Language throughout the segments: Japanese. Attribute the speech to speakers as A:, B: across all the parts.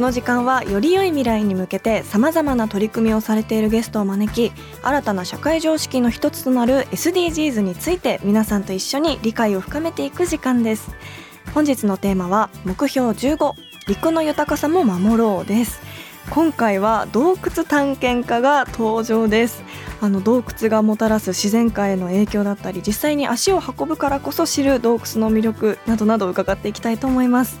A: この時間はより良い未来に向けてさまざまな取り組みをされているゲストを招き新たな社会常識の一つとなる SDGs について皆さんと一緒に理解を深めていく時間です。本日のテーマは目標15陸の豊かさも守ろうです。今回は洞窟探検家が登場です。あの洞窟がもたらす自然界への影響だったり実際に足を運ぶからこそ知る洞窟の魅力などなど伺っていきたいと思います。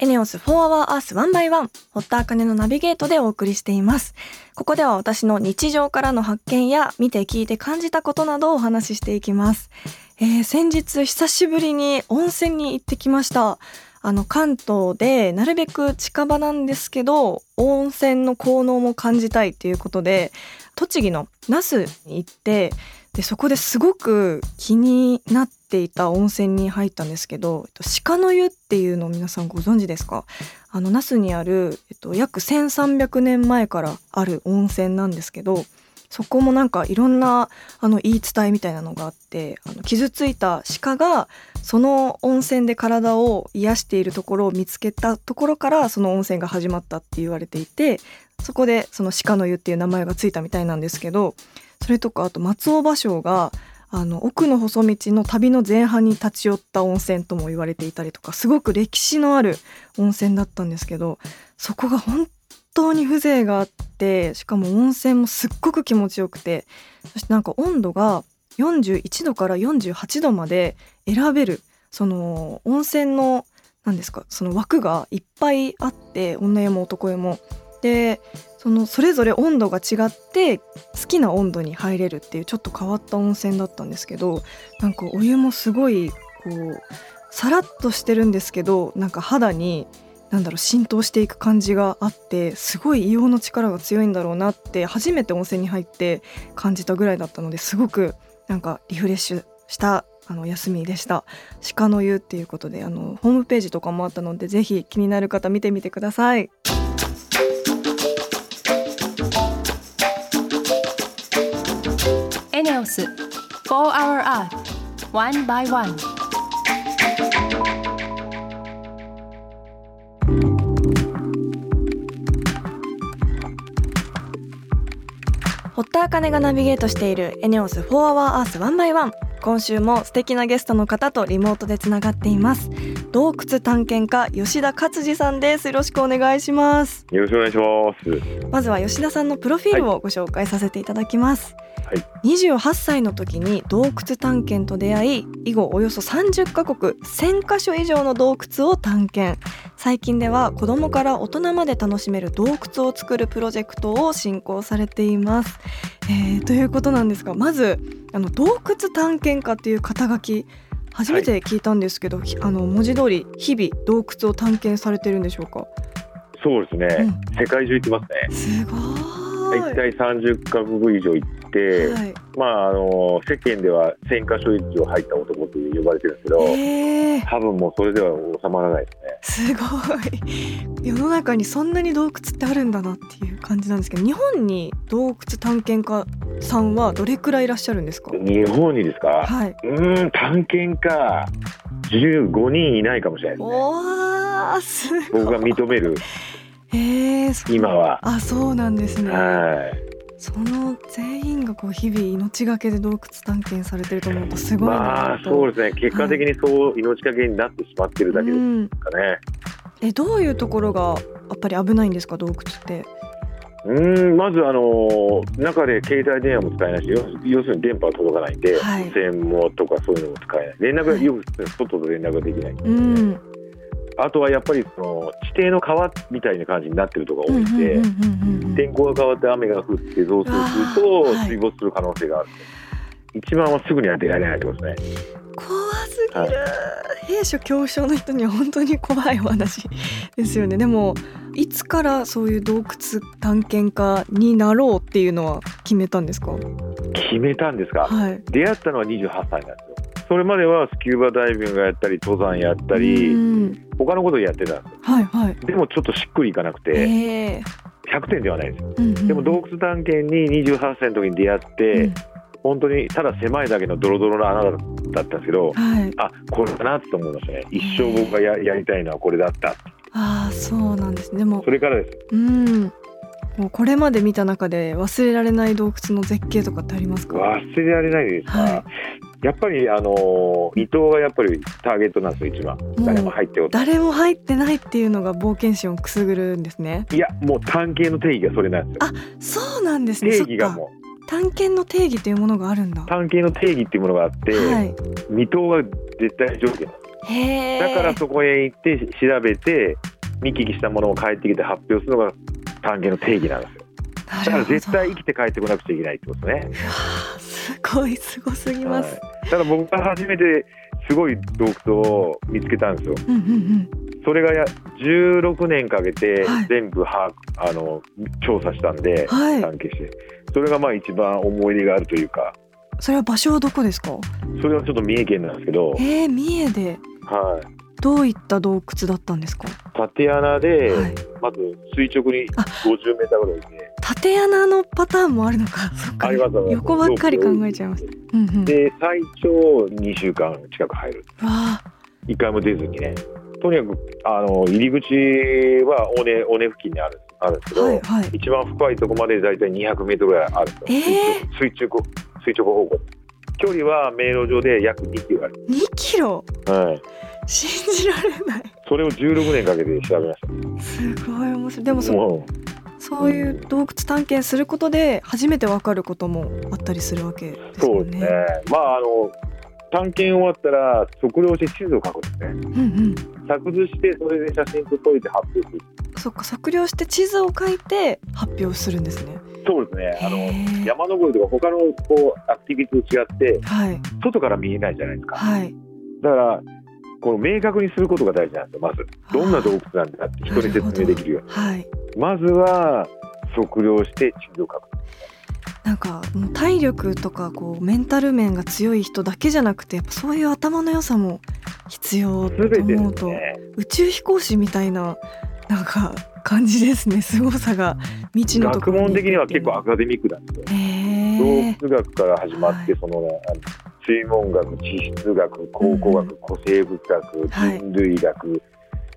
A: エネオス4 Hour Earth 1 by 1堀田茜のナビゲートでお送りしています。ここでは私の日常からの発見や見て聞いて感じたことなどをお話ししていきます、えー先日久しぶりに温泉に行ってきました。あの関東でなるべく近場なんですけど温泉の効能も感じたいということで栃木の那須に行ってでそこですごく気になっていた温泉に入ったんですけど鹿の湯っていうのを皆さんご存知ですか？あの那須にある、えっと、約1300年前からある温泉なんですけどそこもなんかいろんなあの言い伝えみたいなのがあってあの傷ついた鹿がその温泉で体を癒しているところを見つけたところからその温泉が始まったって言われていてそこでその鹿の湯っていう名前がついたみたいなんですけどそれとかあと松尾芭蕉があの奥の細道の旅の前半に立ち寄った温泉とも言われていたりとかすごく歴史のある温泉だったんですけどそこが本当に風情があってしかも温泉もすっごく気持ちよくてそしてなんか温度が41度から48度まで選べるその温泉の何ですかその枠がいっぱいあって女湯も男湯も。でそのそれぞれ温度が違って好きな温度に入れるっていうちょっと変わった温泉だったんですけどなんかお湯もすごいこうさらっとしてるんですけどなんか肌になんだろう浸透していく感じがあってすごい硫黄の力が強いんだろうなって初めて温泉に入って感じたぐらいだったのですごくなんかリフレッシュしたあの休みでした。鹿の湯っていうことであのホームページとかもあったのでぜひ気になる方見てみてください。
B: ス4 Hour Earth One by One.
A: 堀田茜がナビゲートしているエネオス4 Hour Earth 1 by 1今週も素敵なゲストの方とリモートでつながっています。洞窟探検家吉田勝次さんです。よろしくお願いします。
C: よろしくお願いします。
A: まずは吉田さんのプロフィールをご紹介させていただきます、
C: はい。
A: 28歳の時に洞窟探検と出会い以後およそ30カ国1000カ所以上の洞窟を探検。最近では子どもから大人まで楽しめる洞窟を作るプロジェクトを進行されています、えーということなんですがまずあの洞窟探検家っていう肩書き初めて聞いたんですけど、ひあの文字通り日々洞窟を探検されてるんでしょうか？
C: そうですね、世界中行ってますね。
A: すごい。
C: 体30カ国以上行って、
A: はい。
C: まああの世間では1000カ所以上入った男と呼ばれてるんですけど、
A: えー、
C: 多分もうそれでは収まらないですね。
A: すごい。世の中にそんなに洞窟ってあるんだなっていう感じなんですけど日本に洞窟探検家さんはどれくらいいらっしゃるんですか？
C: 日本にですか、
A: はい。う
C: ーん、探検家、15人いないかもしれないですね。
A: おーすごい。
C: 僕が認める、
A: えー、
C: 今は。
A: あそうなんですね。
C: はい。
A: その全員がこう日々命がけで洞窟探検されてると思うとすごい
C: ま
A: な
C: あ、そう
A: と
C: ですね。結果的にそう命かけになってしまってるだけです
A: うん
C: かね。
A: えどういうところがやっぱり危ないんですか洞窟って？
C: うーん、まずあのー中で携帯電話も使えないし、要要するに電波は届かないんで、
A: はい
C: とかそういうのも使えない。連絡が、
A: はい
C: よく外と連絡ができない。
A: うん
C: あとはやっぱりその地底の川みたいな感じになってるとこが
A: うん
C: 多いんで、天候が変わって雨が降って増水すると水没する可能性がある、一番はすぐには出られないってことですね。
A: 怖すぎる、
C: はい
A: 兵所恐怖症の人には本当に怖いお話ですよね。でもいつからそういう洞窟探検家になろうっていうのは決めたんですか？
C: 決めたんですが、
A: はい。
C: 出会ったのは28歳なんでそれまではスキューバダイビングやったり登山やった
A: う
C: り
A: ん。
C: 他のことをやってたんで
A: はいはい。
C: すでもちょっとしっくりいかなくて
A: ええ。
C: 100点ではないですよ。
A: うんうん。
C: でも洞窟探検に28歳の時に出会って、
A: うん。
C: 本当にただ狭いだけのドロドロな穴だったんですけど
A: はい。
C: あこれだなと思いましたね。一生僕がややりたいのはこれだった。
A: ああそうなんですね。でも
C: それからです。
A: うん。もうこれまで見た中で忘れられない洞窟の絶景とかってありますか？
C: 忘れられないです。か、
A: は
C: やっぱりあのー伊藤がやっぱりターゲットなんですよ一番。
A: う
C: 誰も入ってお
A: 誰も入ってないっていうのが冒険心をくすぐるんですね。
C: いやもう探検の定義がそれなんですよ。
A: そうなんですね。
C: 定義がも
A: 探検の定義というものがあるんだ。
C: う探検の定義っていうものがあって、
A: はい。
C: 未踏が絶対条件だからそこへ行って調べて見聞きしたものを帰ってきて発表するのが探検の定義なんですよ。だから絶対生きて帰ってこなくちゃいけないってことですね、
A: すごいすごすぎます、
C: はい、ただ僕が初めてすごい洞窟を見つけたんですよ。
A: うんうんうん。
C: それがや16年かけて
A: はい。
C: 全部把握、あの調査したんで、
A: はい。
C: 探検して。それがまあ一番思い出があるというか。
A: それは場所はどこですか？
C: それはちょっと三重県なんですけど、
A: えー、三重で。
C: はい、
A: どういった洞窟だったんですか？
C: 縦穴で、
A: はい。
C: まず垂直に
A: あ。
C: 50メーターぐらいで
A: 縦穴のパターンもあるのか。そっか。横ばっかり考えちゃいますうんうん。
C: で最長2週間近く入る。
A: わあ。
C: 一回も出ずにね。とにかくあの入り口は尾根尾根付近にあるあるんですけど、
A: はいはい。
C: 一番深いところまでだいたい200メートルぐらいあるんですよ、
A: え
C: 垂直垂直方向。距離は迷路上で約2キロある、
A: 2キロ？
C: はい、
A: 信じられない。
C: それを16年かけて調べまし
A: すごい面白い。でもそ
C: たも
A: そういう洞窟探検することで初めてわかることもあったりするわけで
C: う
A: すよね。
C: そうですね。まああの探検終わったら測量して地図を書くんですね。
A: うんうん。
C: 作図してそれで写真と撮いて発表する
A: そっか測量して地図を書いて発表する。んですね
C: そうですね。あの山登りとか他のこうアクティビティと違って
A: はい。
C: 外から見えないじゃないですか。
A: はい。
C: だからこの明確にすることが大事なんですよまず。どんな洞窟なんだって人に説明できるように。
A: はい。
C: まずは測量して地図を書く
A: なんか体力とかこうメンタル面が強い人だけじゃなくてやっぱそういう頭の良さも必要と思うと、
C: ね。
A: 宇宙飛行士みたいななんか感じですね。凄さが未知のところ
C: 学問的には結構ア
A: あ
C: カデミックなんですよ
A: へ
C: 洞
A: え
C: 窟学から始まって、
A: はい
C: そのね水文学地質学考古学、
A: うん
C: 古生物学
A: はい。
C: 人類学、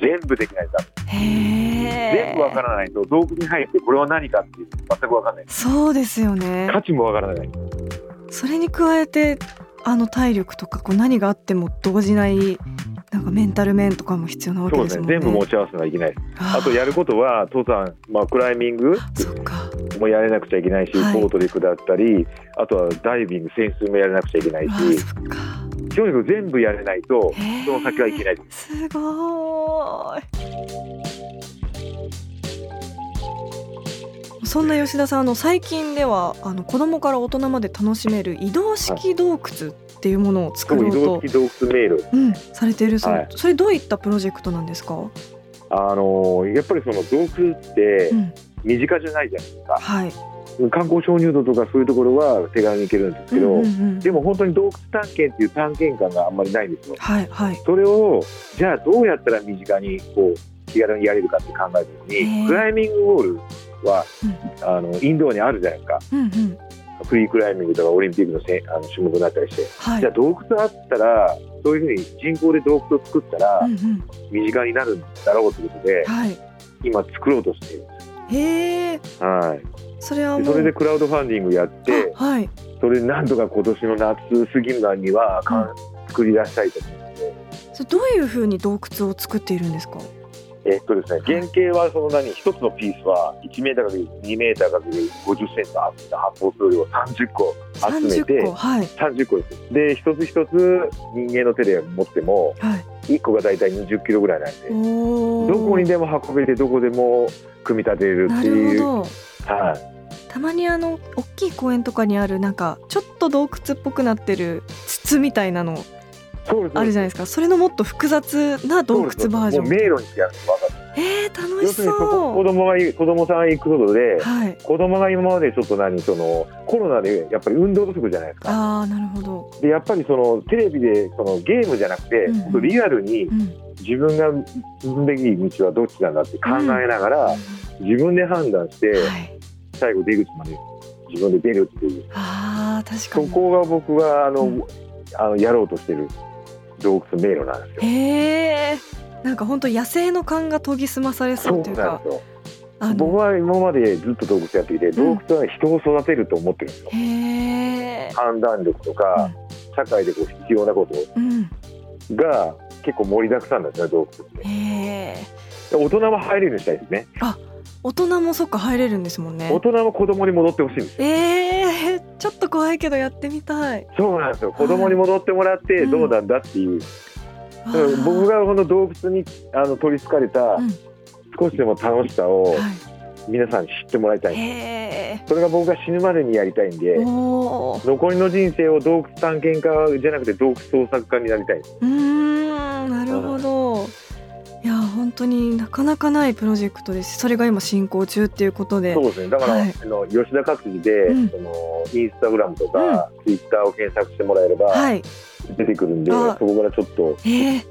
C: 全部できないと全部わからないと洞窟に入ってこれは何かっていう全くわかんない。
A: そうですよね。
C: 価値もわからない。
A: それに加えてあの体力とかこう何があっても動じないなんかメンタル面とかも必要なわけ
C: ですすね。
A: ね。
C: 全部持ち合わせなきゃいけない。
A: あ
C: あとやることは登山、まあ、クライミング。
A: そっか
C: もやれなくちゃいけないし、
A: はい。
C: ボートで下ったりあとはダイビング潜水もやらなくちゃいけないしとにか。く全部やれないとその先はいけない。
A: すごーい。そんな吉田さんあの最近ではあの子供から大人まで楽しめる移動式洞窟っていうものを作ろう
C: 移動
A: と、
C: 式洞窟迷路
A: うん、されているそう、
C: はい。
A: それどういったプロジェクトなんですか、
C: あのやっぱりその洞窟って
A: うん、
C: 身近じゃないじゃないですか、
A: はい、
C: 観光鍾乳洞とかそういうところは手軽に行けるんですけど、
A: うんうんうん
C: でも本当に洞窟探検っていう探検感があんまりないんですよ。
A: はいはい。
C: それをじゃあどうやったら身近にこう気軽にやれるかって考えた時にクライミングウォールは
A: うん。
C: あのインドアにあるじゃないですか。
A: うんうん。
C: フリークライミングとかオリンピックのせあの種目になったりして、
A: はい。
C: じゃあ洞窟あったらそういうふうに人工で洞窟を作ったら身近になるんだろうということで、
A: はい。
C: 今作ろうとしている
A: へえ。
C: す。はい。
A: それはもう。
C: でそれでクラウドファンディングやって
A: あはい。
C: それでなんとか今年の夏過ぎる間にはかん作り出したいと思って、
A: それどういう風に洞窟を作っているんですか？
C: えっとですね原型はその何一つのピースは1メーターかける2メーターかける50センチの厚さ発泡スチロールを30個集めて
A: 30個はい。
C: 30個です。で一つ一つ人間の手で持っても
A: はい
C: 1個がだいたい20キロぐらいなんでどこにでも運べてどこでも組み立てれるっていう。はい。
A: たまにあの大きい公園とかにあるなんかちょっと洞窟っぽくなってる筒みたいなのあるじゃないですか。それのもっと複雑な洞窟バージョン。
C: 迷路にやると分かる
A: えー、楽し
C: 要するに子供がい子供さんが行くことで
A: うはい。
C: 子供が今までちょっと何そのコロナでやっぱり運動不足じゃないですか。
A: ああなるほど。
C: でやっぱりそのテレビでそのゲームじゃなくて、
A: うん
C: リアルに
A: うん。
C: 自分が進むべき道はどっちなんだって考えながら、自分で判断して
A: はい。
C: 最後出口まで自分で出るっていう。
A: あー確か
C: そ
A: に
C: こが僕があの、
A: うん。
C: あのやろうとしてる洞窟迷路なんですよ。
A: へえなんか本当野生の感が研ぎ澄まされそ
C: そうう
A: というか
C: なんですよ
A: あ
C: 僕は今までずっと洞窟やっていて、洞窟は人を育てると思ってるんですよ。
A: へえ
C: 判断力とか、社会でこう必要なこと
A: うん
C: が結構盛りだくさんなんですね洞窟って。大人も入れるようにしたいですね。
A: 大人もそっか入れるんですもんね
C: 大人も子供に戻ってほしいんですよ。
A: えー、ちょっと怖いけどやってみたい。
C: そうなんですよ。子供に戻ってもらって
A: うん
C: どうなんだっていう。だから僕
A: が、
C: がこの洞窟にあの取りつかれた
A: うん
C: 少しでも楽しさを
A: は
C: 皆さんに知ってもらいたい
A: い、。へ
C: それが僕が死ぬまでにやりたいんで残りの人生を洞窟探検家じゃなくて洞窟捜索家になりたい。
A: うーん、なるほど。いや本当になかなかないプロジェクトです。それが今進行中っていうことで
C: そう。ですね。だから、
A: はい
C: あの吉田勝次で、
A: うん
C: そのインスタグラムとか、ツイッターを検索してもらえれば
A: はい。
C: 出てくるんで、
A: あ
C: そこからちょっと
A: ええ
C: 知っ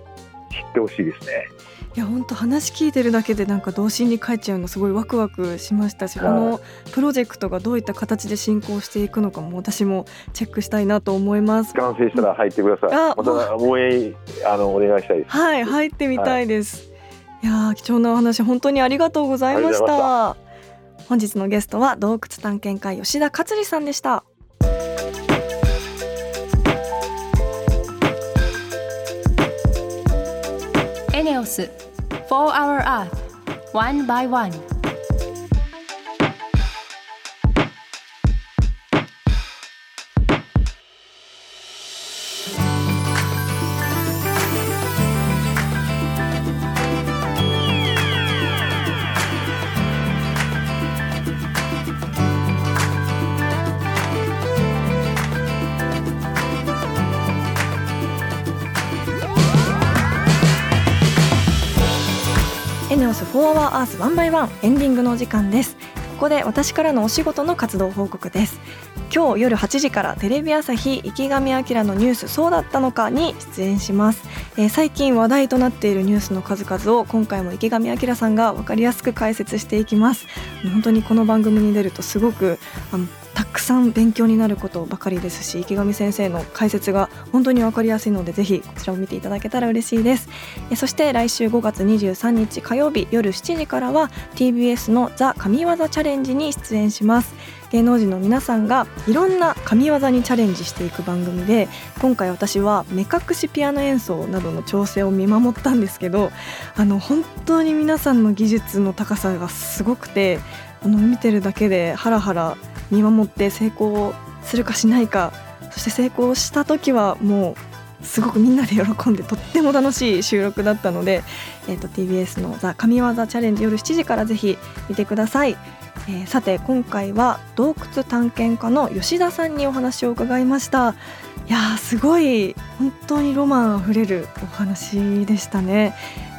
C: てほしいですね。
A: いや本当話聞いてるだけでなんか童心に帰っちゃうのすごいワクワクしましたし、
C: はい
A: このプロジェクトがどういった形で進行していくのかも私もチェックしたいなと思います。
C: 完成したら入ってください。
A: あ
C: また応援あのお願いしたいです。
A: はい、入ってみたいです。い、やー貴重なお話本当にありがとうございました。本日のゲストは洞窟探検家吉田勝里さんでした。
B: エネオス4 Hour Earth One by One
A: エネオス4 Hour Earth One by One エンディングのお時間です。ここで私からのお仕事の活動報告です。今日夜8時からテレビ朝日池上彰のニュースそうだったのかに出演します、えー最近話題となっているニュースの数々を今回も池上彰さんが分かりやすく解説していきます本当にこの番組に出るとすごくあのたくさん勉強になることばかりですし池上先生の解説が本当に分かりやすいのでぜひこちらを見ていただけたら嬉しいです。えそして来週5月23日火曜日夜7時からは TBS のザ神業チャレンジに出演します。芸能人の皆さんがいろんな神業にチャレンジしていく番組で今回私は目隠しピアノ演奏などの調整を見守ったんですけどあの本当に皆さんの技術の高さがすごくてあの見てるだけでハラハラ見守って成功するかしないかそして成功した時はもうすごくみんなで喜んでとっても楽しい収録だったので、えー、と TBS の「ザ神業チャレンジ」夜7時からぜひ見てください。えーさて今回は洞窟探検家の吉田さんにお話を伺いましたいやすごい本当にロマンあふれるお話でしたね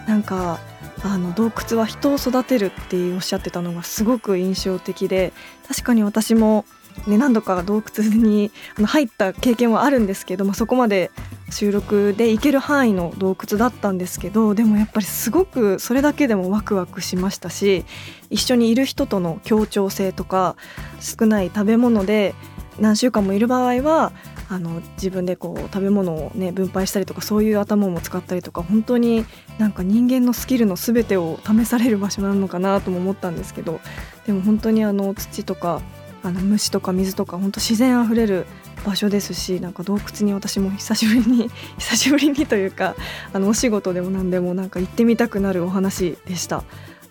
A: なんかあの洞窟は人を育てるっておっしゃってたのがすごく印象的で確かに私も、ね、何度か洞窟にあの入った経験はあるんですけどもそこまで収録で行ける範囲の洞窟だったんですけどでもやっぱりすごくそれだけでもワクワクしましたし一緒にいる人との協調性とか少ない食べ物で何週間もいる場合はあの自分でこう食べ物をね分配したりとかそういう頭も使ったりとか本当になんか人間のスキルの全てを試される場所なのかなとも思ったんですけどでも本当にあの土とかあの虫とか水とか本当自然あふれる場所ですしなんか洞窟に私も久しぶりに 久しぶりにというかあのお仕事でも何でもなんか行ってみたくなるお話でした。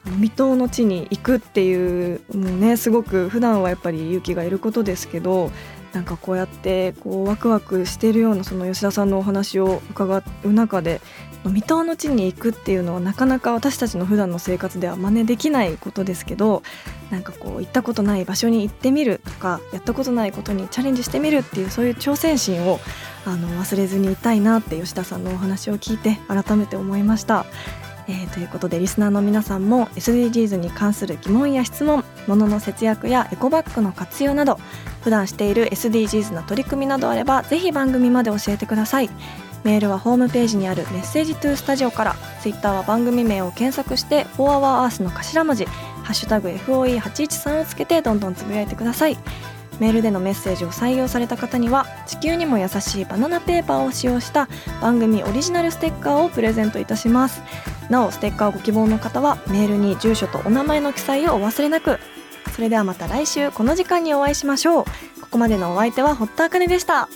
A: 未踏の地に行くっていうもうねすごく普段はやっぱり勇気がいることですけどなんかこうやってこうワクワクしているようなその吉田さんのお話を伺う中で未踏の地に行くっていうのはなかなか私たちの普段の生活では真似できないことですけどなんかこう行ったことない場所に行ってみるとかやったことないことにチャレンジしてみるっていうそういう挑戦心をあの忘れずにいたいなって吉田さんのお話を聞いて改めて思いました。えー、ということでリスナーの皆さんも SDGs に関する疑問や質問物の節約やエコバッグの活用など普段している SDGs な取り組みなどあればぜひ番組まで教えてください。メールはホームページにあるメッセージトゥースタジオからツイッターは番組名を検索して「4HourEarth」の頭文字「#FOE813」をつけてどんどんつぶやいてくださいメールでのメッセージを採用された方には地球にも優しいバナナペーパーを使用した番組オリジナルステッカーをプレゼントいたします。なおステッカーをご希望の方はメールに住所とお名前の記載をお忘れなく。それではまた来週この時間にお会いしましょう。ここまでのお相手は堀田茜でした。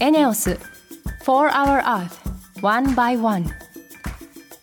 B: エネオス For Our Earth One by One.